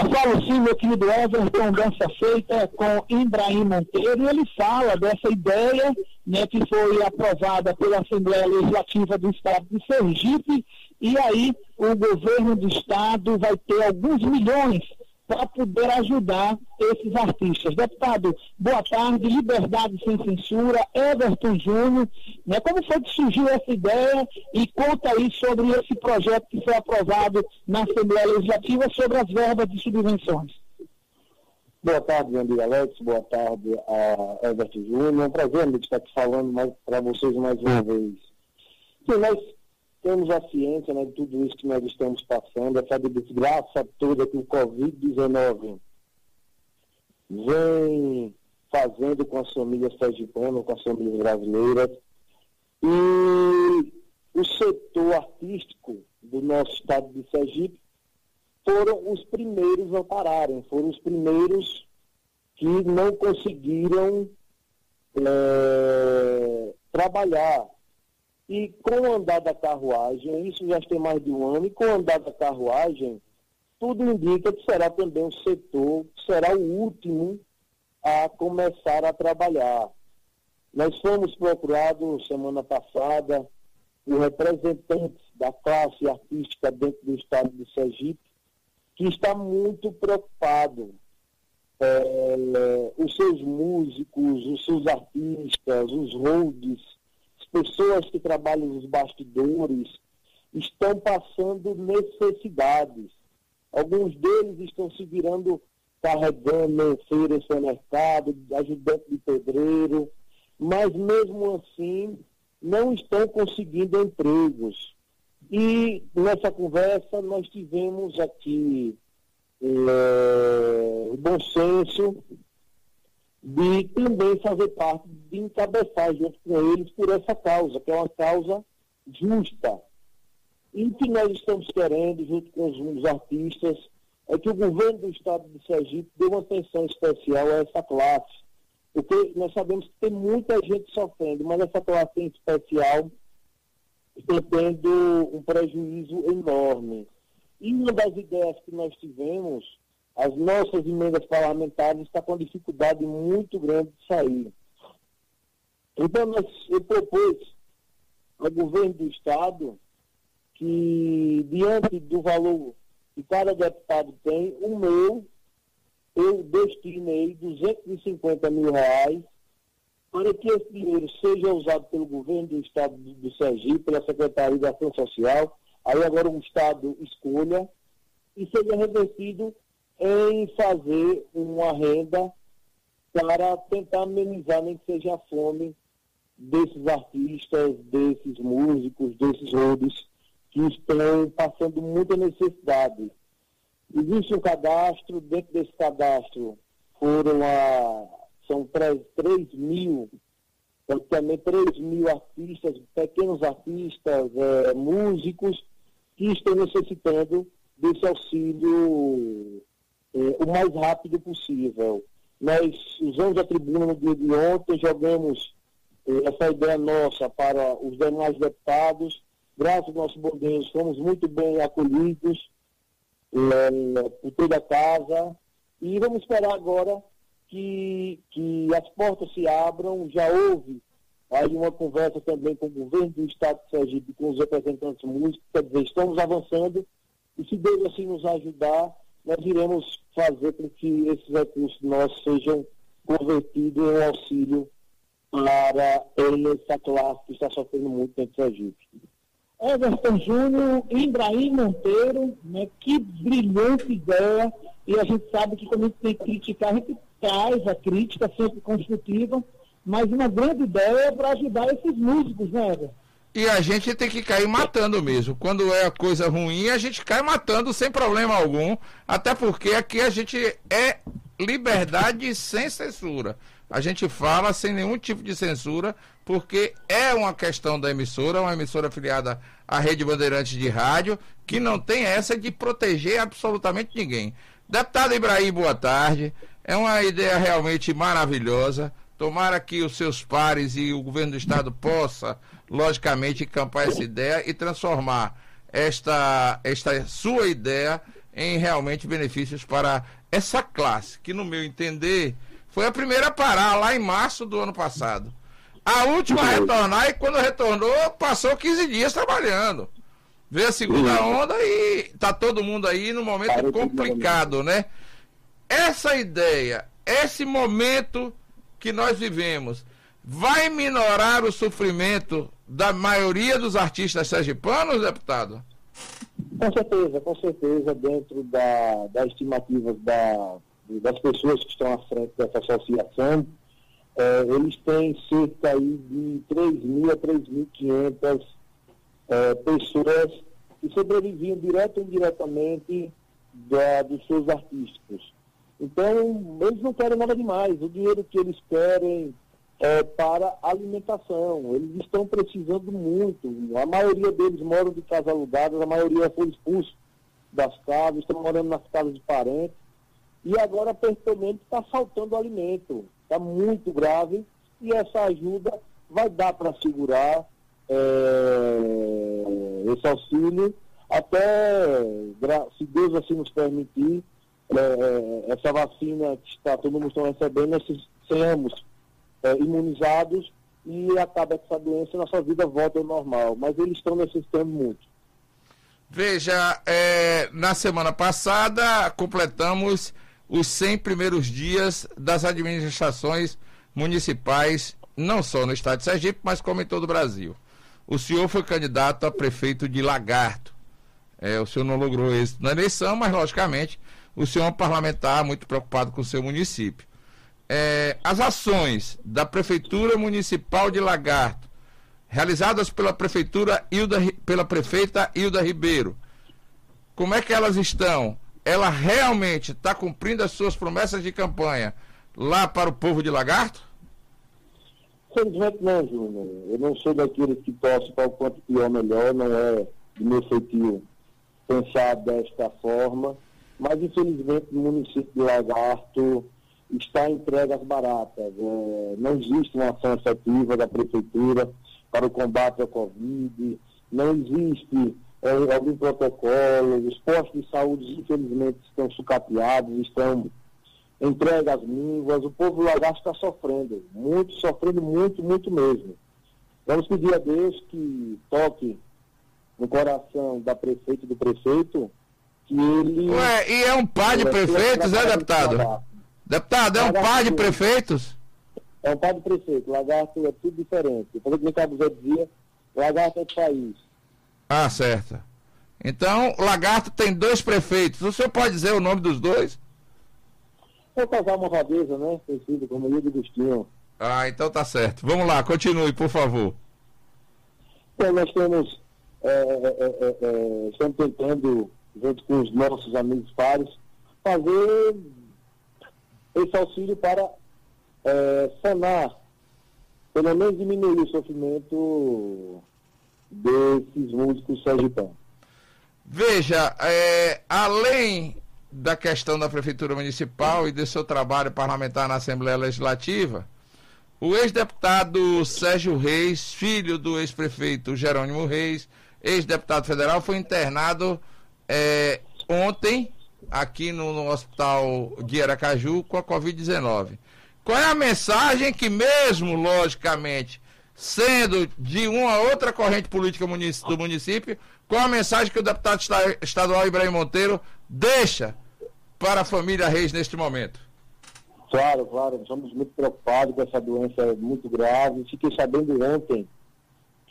Falo sim, meu querido Everton, dessa feita com Ibrahim Monteiro, e ele fala dessa ideia né, que foi aprovada pela Assembleia Legislativa do Estado de Sergipe, e aí o governo do Estado vai ter alguns milhões para poder ajudar esses artistas. Deputado, boa tarde, Liberdade Sem Censura, Everton Júnior, né, como foi que surgiu essa ideia e conta aí sobre esse projeto que foi aprovado na Assembleia Legislativa sobre as verbas de subvenções. Boa tarde, amigo Alex, boa tarde a Everton Júnior, é um prazer estar aqui falando para vocês mais uma vez. Sim, nós temos a ciência né, de tudo isso que nós estamos passando, essa desgraça toda que o Covid-19 vem fazendo com as famílias sergipanas, com as famílias brasileiras. E o setor artístico do nosso estado de Sergipe foram os primeiros a pararem, foram os primeiros que não conseguiram é, trabalhar e com o andar da carruagem, isso já tem mais de um ano, e com o andar da carruagem, tudo indica que será também um setor, que será o último a começar a trabalhar. Nós fomos procurados semana passada por representantes da classe artística dentro do estado de Sergipe, que está muito preocupado. É, os seus músicos, os seus artistas, os holds, pessoas que trabalham nos bastidores estão passando necessidades. Alguns deles estão se virando carregando feiras no mercado, ajudante de pedreiro, mas mesmo assim não estão conseguindo empregos. E nessa conversa nós tivemos aqui é, bom senso de também fazer parte, de encabeçar junto com eles por essa causa, que é uma causa justa. E o que nós estamos querendo, junto com os, os artistas, é que o governo do estado de Sergipe dê uma atenção especial a essa classe. Porque nós sabemos que tem muita gente sofrendo, mas essa classe em especial está tendo um prejuízo enorme. E uma das ideias que nós tivemos as nossas emendas parlamentares estão com dificuldade muito grande de sair. Então, nós, eu propus ao governo do Estado que, diante do valor que cada deputado tem, o meu, eu destinei 250 mil reais para que esse dinheiro seja usado pelo governo do Estado do Sergipe, pela Secretaria de Ação Social, aí agora o Estado escolha, e seja revertido em fazer uma renda para tentar amenizar, nem que seja a fome desses artistas, desses músicos, desses rodos que estão passando muita necessidade. Existe um cadastro, dentro desse cadastro foram a, são 3, 3 mil, praticamente 3 mil artistas, pequenos artistas, é, músicos, que estão necessitando desse auxílio é, o mais rápido possível. Nós usamos a tribuna no dia de ontem, jogamos é, essa ideia nossa para os demais deputados. Graças ao nosso bom fomos muito bem acolhidos é, por toda a casa. E vamos esperar agora que, que as portas se abram. Já houve aí uma conversa também com o governo do Estado de Sergipe, com os representantes músicos, quer dizer, estamos avançando. E se Deus assim nos ajudar, nós iremos fazer com que esses recursos nossos sejam convertidos em auxílio para essa classe que está sofrendo muito dentro do Sergipe. Everton Júnior, Ibrahim Monteiro, né, que brilhante ideia, e a gente sabe que quando a gente tem que criticar, a gente traz a crítica sempre construtiva, mas uma grande ideia para ajudar esses músicos, né, Everton? E a gente tem que cair matando mesmo. Quando é coisa ruim, a gente cai matando sem problema algum. Até porque aqui a gente é liberdade sem censura. A gente fala sem nenhum tipo de censura, porque é uma questão da emissora, uma emissora afiliada à Rede Bandeirantes de Rádio, que não tem essa de proteger absolutamente ninguém. Deputado Ibrahim, boa tarde. É uma ideia realmente maravilhosa. Tomara que os seus pares e o governo do estado possa, logicamente, encampar essa ideia e transformar esta, esta sua ideia em realmente benefícios para essa classe, que no meu entender foi a primeira a parar lá em março do ano passado. A última a retornar e quando retornou, passou 15 dias trabalhando. Veio a segunda onda e tá todo mundo aí no momento complicado, né? Essa ideia, esse momento que nós vivemos, vai minorar o sofrimento da maioria dos artistas sergipanos, deputado? Com certeza, com certeza, dentro da, das estimativas da, das pessoas que estão à frente dessa associação, é, eles têm cerca aí de 3.000 a 3.500 é, pessoas que sobreviviam direto ou indiretamente da, dos seus artísticos. Então, eles não querem nada demais. O dinheiro que eles querem é para alimentação. Eles estão precisando muito. A maioria deles moram de casas alugadas, a maioria foi expulso das casas, estão morando nas casas de parentes. E agora, principalmente, está faltando alimento. Está muito grave e essa ajuda vai dar para segurar é, esse auxílio até, se Deus assim nos permitir, é, é, essa vacina que está, todo mundo está recebendo, sejamos é, imunizados e acaba essa doença nossa vida volta ao normal. Mas eles estão necessitando muito. Veja, é, na semana passada completamos os 100 primeiros dias das administrações municipais, não só no estado de Sergipe, mas como em todo o Brasil. O senhor foi candidato a prefeito de Lagarto. É, o senhor não logrou êxito na eleição, mas logicamente o senhor é um parlamentar muito preocupado com o seu município. É, as ações da Prefeitura Municipal de Lagarto, realizadas pela Prefeitura Hilda, pela prefeita Hilda Ribeiro, como é que elas estão? Ela realmente está cumprindo as suas promessas de campanha lá para o povo de Lagarto? Infelizmente não, Júnior. Eu não sou daqueles que torce para o quanto pior melhor, não é do meu feitio pensar desta forma, mas infelizmente o município de Lagarto está entregue às baratas. É, não existe uma ação efetiva da prefeitura para o combate à Covid, não existe é, algum protocolo, os postos de saúde infelizmente estão sucateados, estão entregues às mínguas, o povo do Lagarto está sofrendo, muito, sofrendo muito, muito mesmo. Vamos pedir a Deus que toque no coração da prefeita e do prefeito que ele. Ué, e é um par de prefeitos, é, deputado? Deputado, é um par de prefeitos? É um par de prefeitos. Lagarto é tudo diferente. Depois que o Cabo Zé dizia, Lagarto é do país. Ah, certo. Então, Lagarto tem dois prefeitos. O senhor pode dizer o nome dos dois? É o casal Morradeza, né? Conhecido como Ilha de Agostinho. Ah, então tá certo. Vamos lá, continue, por favor. Então, nós temos é, é, é, estamos tentando, junto com os nossos amigos pares, fazer esse auxílio para sanar, pelo menos diminuir o sofrimento desses músicos sergipanos. Veja, é, além da questão da Prefeitura Municipal e do seu trabalho parlamentar na Assembleia Legislativa, o ex-deputado Sérgio Reis, filho do ex-prefeito Jerônimo Reis, ex-deputado federal, foi internado é, ontem aqui no, no, hospital de Aracaju com a Covid-19. Qual é a mensagem que, mesmo logicamente, sendo de uma outra corrente política do município, qual a mensagem que o deputado estadual Ibrahim Monteiro deixa para a família Reis neste momento? Claro, claro, estamos muito preocupados com essa doença muito grave. Fiquei sabendo ontem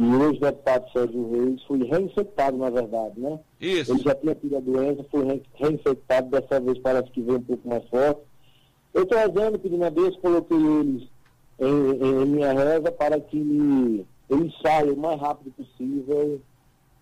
que o ex-deputado Sérgio Reis foi reinfectado, na verdade, né? Isso. Ele já tinha tido a doença, foi reinfectado, dessa vez parece que veio um pouco mais forte. Eu estou rezando, pedindo a Deus, coloquei eles em, em, em, minha reza para que ele saia o mais rápido possível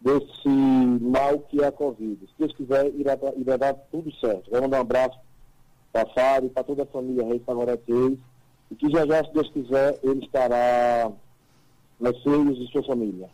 desse mal que é a Covid. Se Deus quiser, irá, irá dar tudo certo. Vou mandar um abraço para a Fábio, para toda a família Reis, para Reis, e que já já, se Deus quiser, ele estará nas filhos de sua família.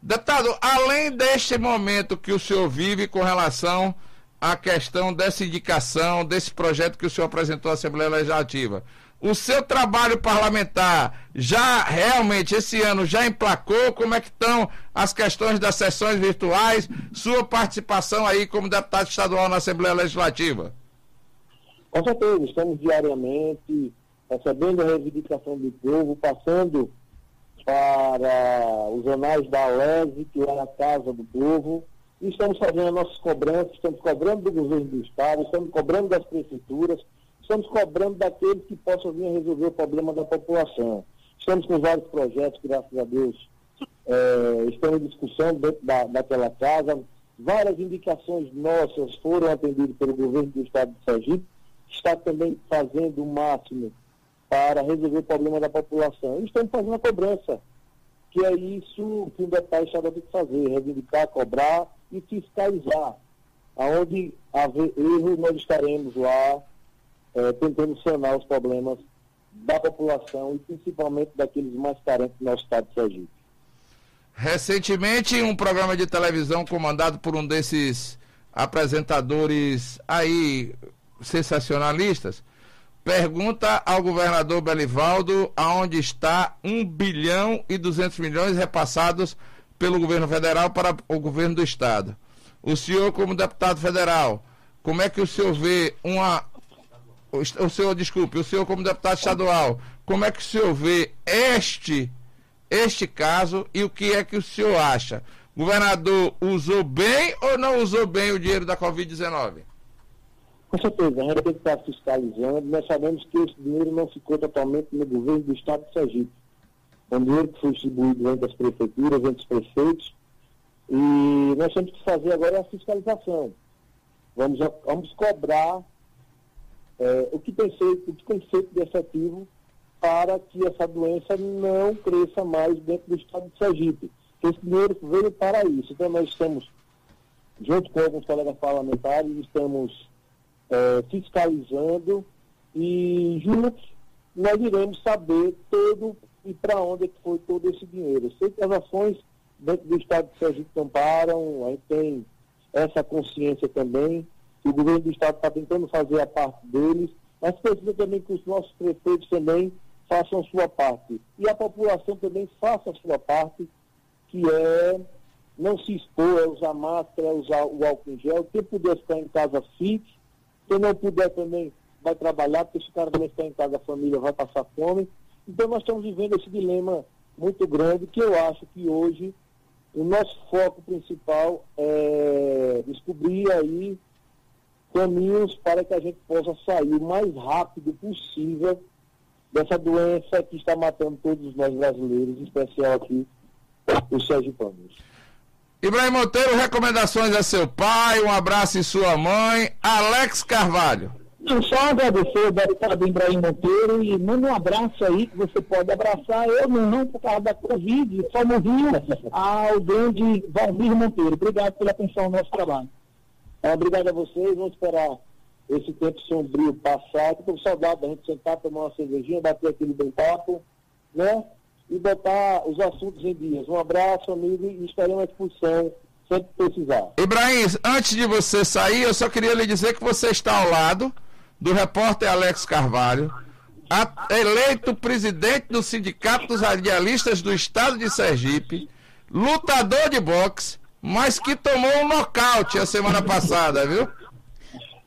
Deputado, além deste momento que o senhor vive com relação à questão dessa indicação, desse projeto que o senhor apresentou à Assembleia Legislativa, o seu trabalho parlamentar já realmente esse ano já emplacou? Como é que estão as questões das sessões virtuais? Sua participação aí como deputado estadual na Assembleia Legislativa? Com certeza, estamos diariamente recebendo a reivindicação do povo, passando para os anais da Alese, que é a casa do povo, e estamos fazendo as nossas cobranças, estamos cobrando do governo do Estado, estamos cobrando das prefeituras, estamos cobrando daqueles que possam vir resolver o problema da população. Estamos com vários projetos, graças a Deus, é, estão em discussão dentro da, daquela casa. Várias indicações nossas foram atendidas pelo governo do estado de Sergipe, que está também fazendo o máximo para resolver o problema da população. E estamos fazendo a cobrança, que é isso que o deputado estadual tem que fazer, reivindicar, cobrar e fiscalizar. Aonde haver erro, nós estaremos lá é, tentando sanar os problemas da população e principalmente daqueles mais carentes do nosso estado de Sergipe. Recentemente, um programa de televisão comandado por um desses apresentadores aí sensacionalistas pergunta ao governador Belivaldo aonde está 1 bilhão e 200 milhões repassados pelo governo federal para o governo do estado. O senhor, como deputado federal, como é que o senhor vê uma o senhor, desculpe, o senhor como deputado estadual, como é que o senhor vê este, este caso e o que é que o senhor acha? O governador usou bem ou não usou bem o dinheiro da Covid-19? Com certeza, a gente tem que estar fiscalizando. Nós sabemos que esse dinheiro não ficou totalmente no governo do Estado de Sergipe. É um dinheiro que foi distribuído entre as prefeituras, entre os prefeitos. E nós temos que fazer agora a fiscalização. Vamos, vamos cobrar é, o, que tem feito, o que tem feito de efetivo para que essa doença não cresça mais dentro do estado de Sergipe. Esse dinheiro veio para isso. Então nós estamos, junto com alguns colegas parlamentares, estamos é, fiscalizando e juntos nós iremos saber todo e para onde é foi todo esse dinheiro. Sei que as ações dentro do estado de Sergipe não param, a gente tem essa consciência também, o governo do Estado está tentando fazer a parte deles, mas precisa também que os nossos prefeitos também façam sua parte. E a população também faça sua parte, que é não se expor, é usar máscara, é usar o álcool em gel. Quem puder ficar em casa, fique. Quem não puder também vai trabalhar, porque se o cara também ficar em casa, a família vai passar fome. Então nós estamos vivendo esse dilema muito grande, que eu acho que hoje o nosso foco principal é descobrir aí caminhos para que a gente possa sair o mais rápido possível dessa doença que está matando todos nós brasileiros, em especial aqui os sergipanos. Ibrahim Monteiro, recomendações a seu pai, um abraço em sua mãe, Alex Carvalho. Eu só agradecer o deputado Ibrahim Monteiro e manda um abraço aí que você pode abraçar. Eu não, não por causa da Covid, só morri ao grande Valmir Monteiro. Obrigado pela atenção ao nosso trabalho. É, obrigado a vocês, vamos esperar esse tempo sombrio passar. Estou saudade da gente sentar, tomar uma cervejinha, bater aquele bem papo, né? E botar os assuntos em dias. Um abraço, amigo, e estaremos à disposição sempre que precisar. Ibrahim, antes de você sair, eu só queria lhe dizer que você está ao lado do repórter Alex Carvalho, eleito presidente do Sindicato dos Radialistas do Estado de Sergipe, lutador de boxe mas que tomou um nocaute a semana passada, viu?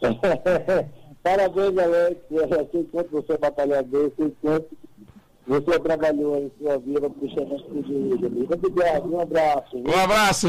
Parabéns, Alex. Eu sei quanto você é batalhador, sei quanto você trabalhou em sua vida para o Muito obrigado, um abraço. Um abraço.